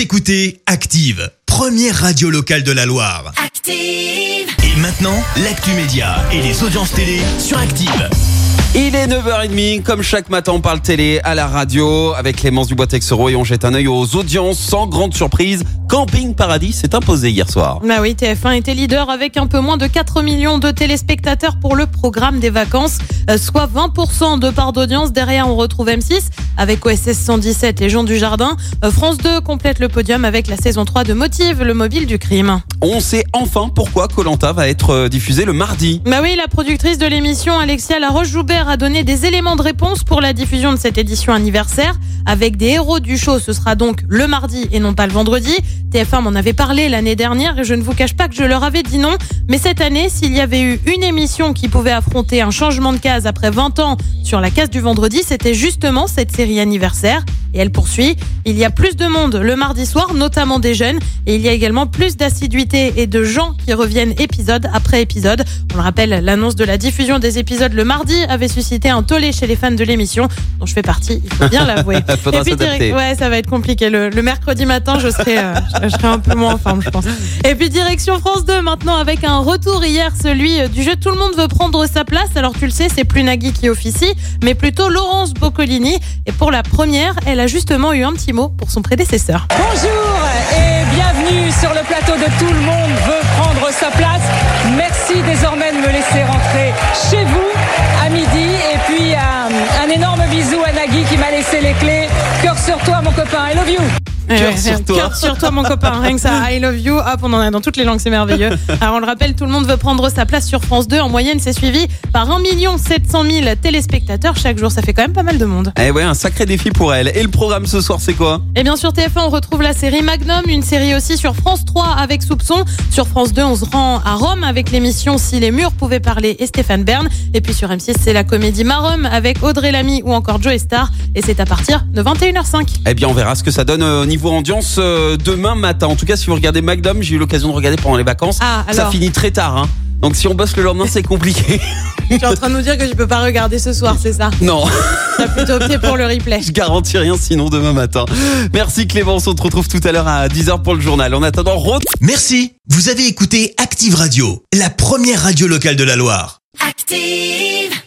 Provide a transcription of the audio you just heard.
Vous écoutez Active, première radio locale de la Loire. Active. Et maintenant, l'actu média et les audiences télé sur Active. Il est 9h30, comme chaque matin on parle télé à la radio avec Clémence Dubois-Texero et on jette un œil aux audiences sans grande surprise. Camping Paradis s'est imposé hier soir. Bah oui, TF1 était leader avec un peu moins de 4 millions de téléspectateurs pour le programme des vacances, euh, soit 20% de part d'audience. Derrière, on retrouve M6 avec OSS 117 et Jean Dujardin. Euh, France 2 complète le podium avec la saison 3 de Motive, le mobile du crime. On sait enfin pourquoi Colanta va être euh, diffusé le mardi. Bah oui, la productrice de l'émission, Alexia Laroche-Joubert, a donné des éléments de réponse pour la diffusion de cette édition anniversaire. Avec des héros du show, ce sera donc le mardi et non pas le vendredi. TF1 m'en avait parlé l'année dernière et je ne vous cache pas que je leur avais dit non. Mais cette année, s'il y avait eu une émission qui pouvait affronter un changement de case après 20 ans sur la case du vendredi, c'était justement cette série anniversaire. Et elle poursuit. Il y a plus de monde le mardi soir, notamment des jeunes. Et il y a également plus d'assiduité et de gens qui reviennent épisode après épisode. On le rappelle, l'annonce de la diffusion des épisodes le mardi avait suscité un tollé chez les fans de l'émission, dont je fais partie, il faut bien l'avouer. Et puis, s'adapter. direct- ouais, ça va être compliqué. Le, le mercredi matin, je serai, euh, je, je serai un peu moins en forme, je pense. Et puis direction France 2 maintenant avec un retour hier, celui euh, du jeu Tout le monde veut prendre sa place. Alors tu le sais, c'est plus Nagui qui officie, mais plutôt Laurence Boccolini. Et pour la première, elle a justement eu un petit mot pour son prédécesseur. Bonjour et bienvenue sur le plateau de Tout le monde veut prendre sa place. Merci désormais de me laisser rentrer chez vous à midi. Et puis un, un énorme bisou à Nagui qui m'a laissé les clés. Cœur sur toi mon copain, I love you. Cœur sur toi. Cœur sur toi, mon copain. Rien que ça, I love you. Hop, on en a dans toutes les langues, c'est merveilleux. Alors, on le rappelle, tout le monde veut prendre sa place sur France 2. En moyenne, c'est suivi par 1 700 000 téléspectateurs chaque jour. Ça fait quand même pas mal de monde. Eh ouais, un sacré défi pour elle. Et le programme ce soir, c'est quoi? Et bien sur TF1, on retrouve la série Magnum, une série aussi sur France 3 avec Soupçon. Sur France 2, on se rend à Rome avec l'émission Si les murs pouvaient parler et Stéphane Bern. Et puis sur M6, c'est la comédie Marum avec Audrey Lamy ou encore Joe Star. Et c'est à partir de 21h05. Eh bien, on verra ce que ça donne euh, au niveau audience euh, demain matin. En tout cas, si vous regardez Magnum, j'ai eu l'occasion de regarder pendant les vacances. Ah, ça finit très tard. Hein. Donc si on bosse le lendemain, c'est compliqué. Tu es en train de nous dire que tu peux pas regarder ce soir, c'est ça? Non, T'as plutôt opté pour le replay. je garantis rien sinon demain matin. Merci Clémence, on te retrouve tout à l'heure à 10h pour le journal. En attendant, Rod Merci, vous avez écouté Active Radio, la première radio locale de la Loire. Active.